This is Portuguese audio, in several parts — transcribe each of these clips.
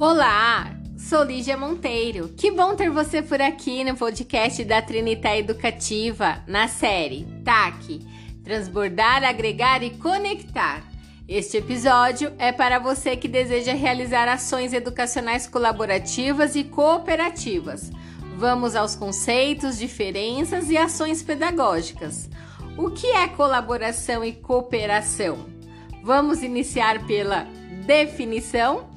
Olá, sou Lígia Monteiro. Que bom ter você por aqui no podcast da Trinita Educativa, na série TAC Transbordar, Agregar e Conectar. Este episódio é para você que deseja realizar ações educacionais colaborativas e cooperativas. Vamos aos conceitos, diferenças e ações pedagógicas. O que é colaboração e cooperação? Vamos iniciar pela definição?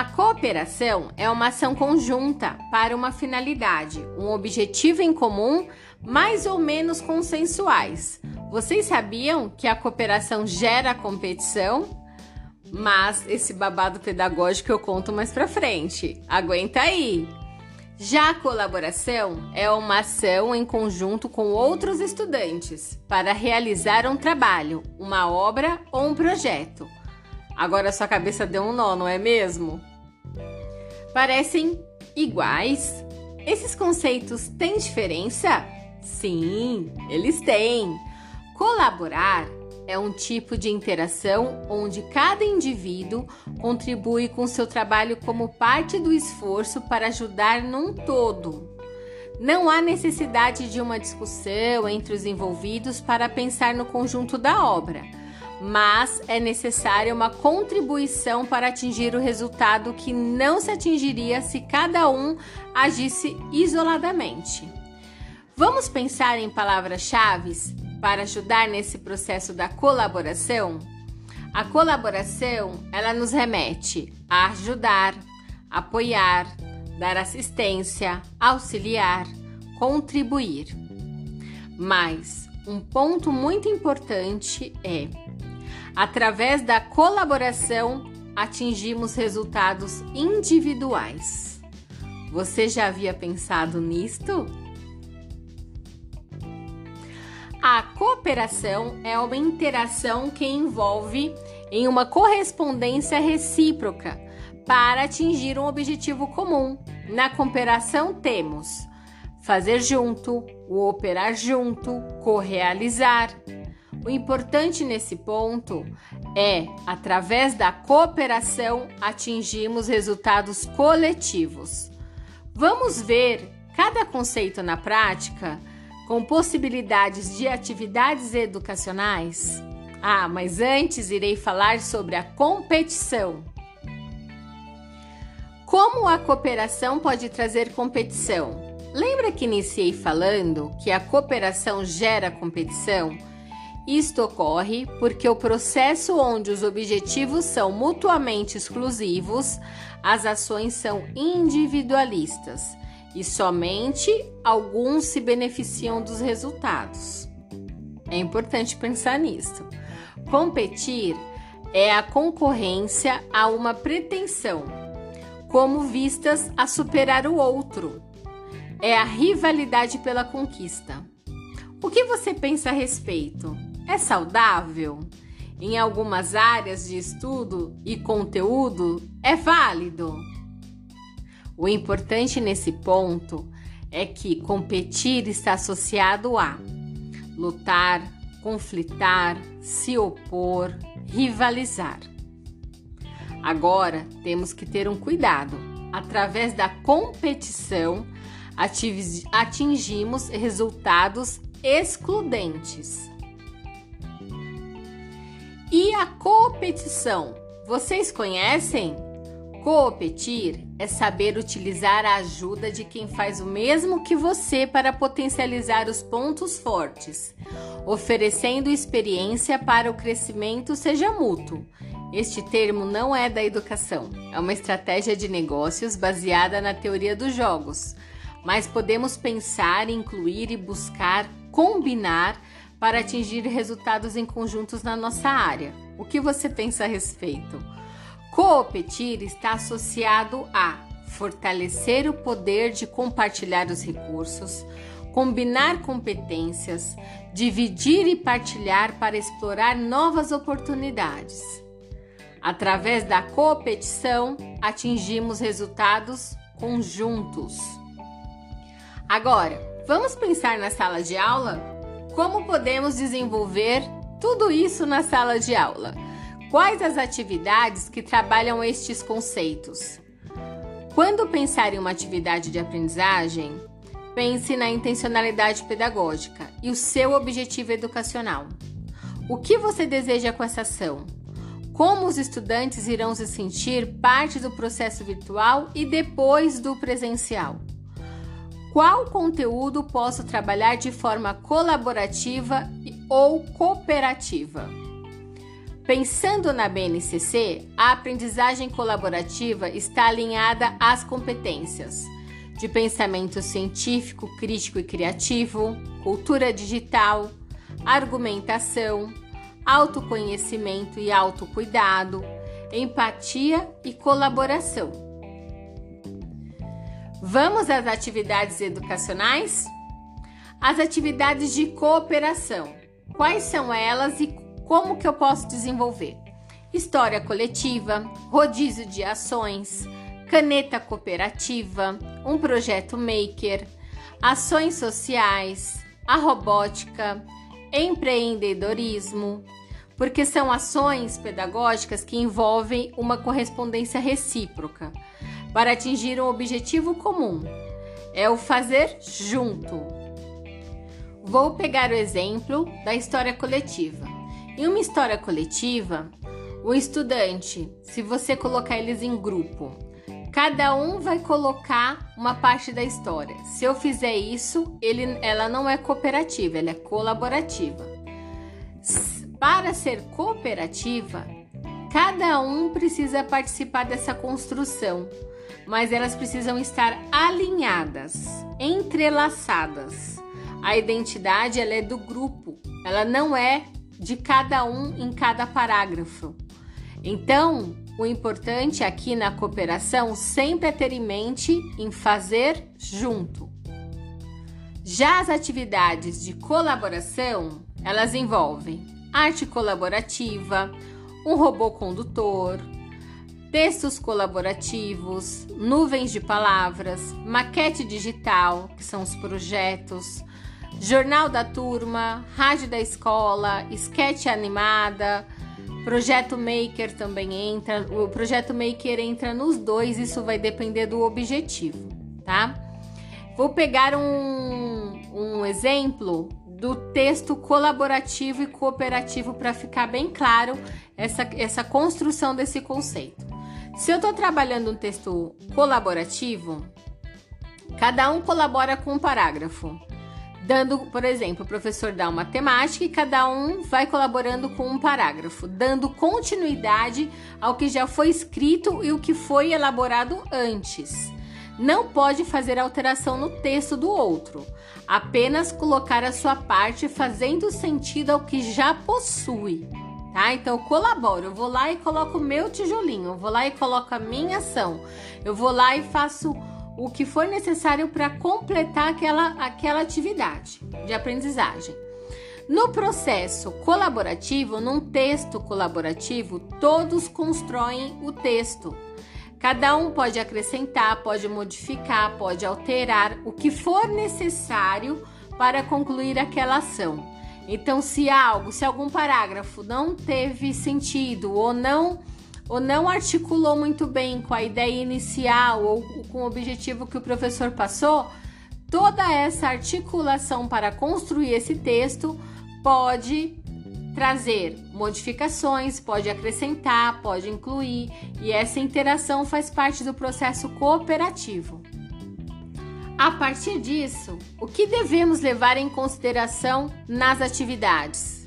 A cooperação é uma ação conjunta para uma finalidade, um objetivo em comum, mais ou menos consensuais. Vocês sabiam que a cooperação gera competição? Mas esse babado pedagógico eu conto mais pra frente. Aguenta aí! Já a colaboração é uma ação em conjunto com outros estudantes para realizar um trabalho, uma obra ou um projeto. Agora sua cabeça deu um nó, não é mesmo? Parecem iguais? Esses conceitos têm diferença? Sim, eles têm. Colaborar é um tipo de interação onde cada indivíduo contribui com seu trabalho como parte do esforço para ajudar num todo. Não há necessidade de uma discussão entre os envolvidos para pensar no conjunto da obra mas é necessária uma contribuição para atingir o resultado que não se atingiria se cada um agisse isoladamente. Vamos pensar em palavras-chave para ajudar nesse processo da colaboração? A colaboração, ela nos remete a ajudar, apoiar, dar assistência, auxiliar, contribuir. Mas um ponto muito importante é Através da colaboração, atingimos resultados individuais. Você já havia pensado nisto? A cooperação é uma interação que envolve em uma correspondência recíproca para atingir um objetivo comum. Na cooperação temos fazer junto, o operar junto, correalizar, o importante nesse ponto é, através da cooperação, atingirmos resultados coletivos. Vamos ver cada conceito na prática com possibilidades de atividades educacionais? Ah, mas antes irei falar sobre a competição. Como a cooperação pode trazer competição? Lembra que iniciei falando que a cooperação gera competição? Isto ocorre porque o processo onde os objetivos são mutuamente exclusivos, as ações são individualistas e somente alguns se beneficiam dos resultados. É importante pensar nisso. Competir é a concorrência a uma pretensão, como vistas a superar o outro. É a rivalidade pela conquista. O que você pensa a respeito? É saudável? Em algumas áreas de estudo e conteúdo, é válido? O importante nesse ponto é que competir está associado a lutar, conflitar, se opor, rivalizar. Agora temos que ter um cuidado. Através da competição, atingimos resultados excludentes. E a competição? Vocês conhecem? Competir é saber utilizar a ajuda de quem faz o mesmo que você para potencializar os pontos fortes, oferecendo experiência para o crescimento seja mútuo. Este termo não é da educação, é uma estratégia de negócios baseada na teoria dos jogos, mas podemos pensar, incluir e buscar combinar para atingir resultados em conjuntos na nossa área. O que você pensa a respeito? Competir está associado a fortalecer o poder de compartilhar os recursos, combinar competências, dividir e partilhar para explorar novas oportunidades. Através da competição, atingimos resultados conjuntos. Agora, vamos pensar na sala de aula? Como podemos desenvolver Tudo isso na sala de aula. Quais as atividades que trabalham estes conceitos? Quando pensar em uma atividade de aprendizagem, pense na intencionalidade pedagógica e o seu objetivo educacional. O que você deseja com essa ação? Como os estudantes irão se sentir parte do processo virtual e depois do presencial? Qual conteúdo posso trabalhar de forma colaborativa ou cooperativa? Pensando na BNCC, a aprendizagem colaborativa está alinhada às competências de pensamento científico, crítico e criativo, cultura digital, argumentação, autoconhecimento e autocuidado, empatia e colaboração. Vamos às atividades educacionais? As atividades de cooperação. Quais são elas e como que eu posso desenvolver? História coletiva, rodízio de ações, caneta cooperativa, um projeto maker, ações sociais, a robótica, empreendedorismo, porque são ações pedagógicas que envolvem uma correspondência recíproca para atingir um objetivo comum. É o fazer junto. Vou pegar o exemplo da história coletiva. Em uma história coletiva, o estudante, se você colocar eles em grupo, cada um vai colocar uma parte da história. Se eu fizer isso, ele, ela não é cooperativa, ela é colaborativa. Para ser cooperativa, cada um precisa participar dessa construção, mas elas precisam estar alinhadas, entrelaçadas. A identidade ela é do grupo, ela não é de cada um em cada parágrafo. Então, o importante aqui na cooperação sempre é ter em mente em fazer junto. Já as atividades de colaboração, elas envolvem arte colaborativa, um robô condutor, textos colaborativos, nuvens de palavras, maquete digital, que são os projetos, Jornal da Turma, Rádio da Escola, Sketch Animada, Projeto Maker também entra. O Projeto Maker entra nos dois, isso vai depender do objetivo, tá? Vou pegar um, um exemplo do texto colaborativo e cooperativo para ficar bem claro essa, essa construção desse conceito. Se eu estou trabalhando um texto colaborativo, cada um colabora com um parágrafo dando, por exemplo, o professor dá uma temática e cada um vai colaborando com um parágrafo, dando continuidade ao que já foi escrito e o que foi elaborado antes. Não pode fazer alteração no texto do outro, apenas colocar a sua parte fazendo sentido ao que já possui. Tá? Então eu colaboro, eu vou lá e coloco o meu tijolinho, eu vou lá e coloco a minha ação, eu vou lá e faço o que for necessário para completar aquela, aquela atividade de aprendizagem. No processo colaborativo, num texto colaborativo, todos constroem o texto. Cada um pode acrescentar, pode modificar, pode alterar o que for necessário para concluir aquela ação. Então, se algo, se algum parágrafo não teve sentido ou não ou não articulou muito bem com a ideia inicial ou com o objetivo que o professor passou, toda essa articulação para construir esse texto pode trazer modificações, pode acrescentar, pode incluir, e essa interação faz parte do processo cooperativo. A partir disso, o que devemos levar em consideração nas atividades?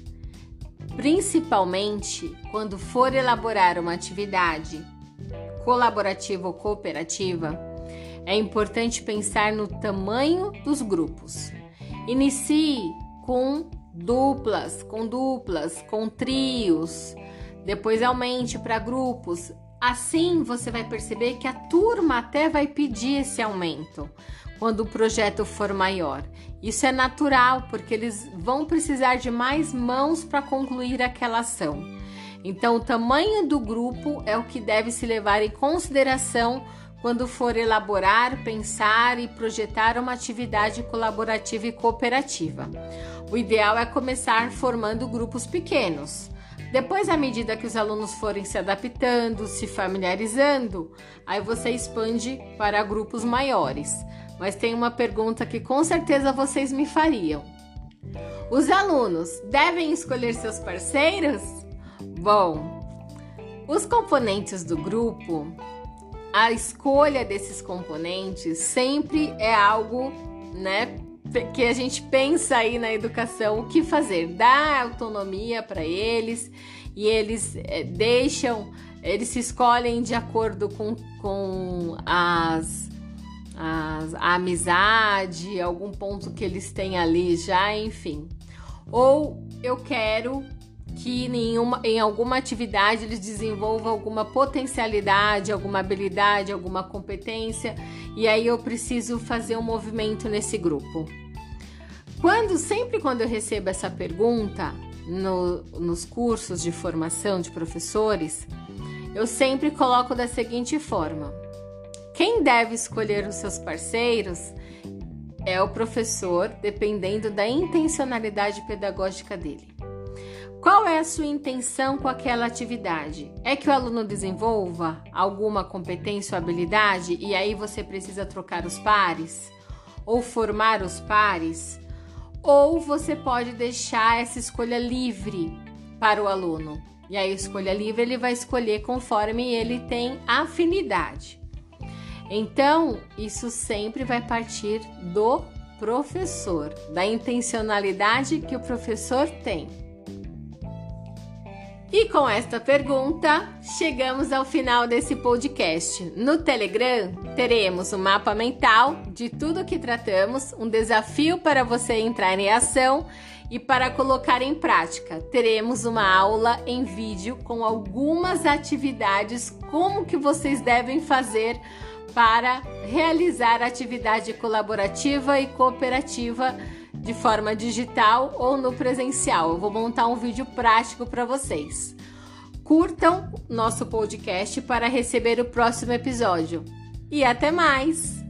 principalmente quando for elaborar uma atividade colaborativa ou cooperativa, é importante pensar no tamanho dos grupos. Inicie com duplas, com duplas, com trios, depois aumente para grupos. Assim você vai perceber que a turma até vai pedir esse aumento quando o projeto for maior. Isso é natural, porque eles vão precisar de mais mãos para concluir aquela ação. Então, o tamanho do grupo é o que deve se levar em consideração quando for elaborar, pensar e projetar uma atividade colaborativa e cooperativa. O ideal é começar formando grupos pequenos. Depois, à medida que os alunos forem se adaptando, se familiarizando, aí você expande para grupos maiores. Mas tem uma pergunta que com certeza vocês me fariam. Os alunos devem escolher seus parceiros? Bom, os componentes do grupo, a escolha desses componentes sempre é algo, né, que a gente pensa aí na educação o que fazer, dar autonomia para eles e eles é, deixam, eles se escolhem de acordo com, com as, as, a amizade, algum ponto que eles têm ali já, enfim. Ou eu quero que em, uma, em alguma atividade eles desenvolvam alguma potencialidade, alguma habilidade, alguma competência, e aí eu preciso fazer um movimento nesse grupo. Quando sempre quando eu recebo essa pergunta no, nos cursos de formação de professores, eu sempre coloco da seguinte forma: quem deve escolher os seus parceiros é o professor, dependendo da intencionalidade pedagógica dele. Qual é a sua intenção com aquela atividade? É que o aluno desenvolva alguma competência ou habilidade e aí você precisa trocar os pares? Ou formar os pares? Ou você pode deixar essa escolha livre para o aluno? E aí, escolha livre ele vai escolher conforme ele tem afinidade. Então, isso sempre vai partir do professor, da intencionalidade que o professor tem. E com esta pergunta, chegamos ao final desse podcast. No Telegram, teremos um mapa mental de tudo que tratamos, um desafio para você entrar em ação e para colocar em prática. Teremos uma aula em vídeo com algumas atividades como que vocês devem fazer para realizar atividade colaborativa e cooperativa de forma digital ou no presencial. Eu vou montar um vídeo prático para vocês. Curtam nosso podcast para receber o próximo episódio. E até mais!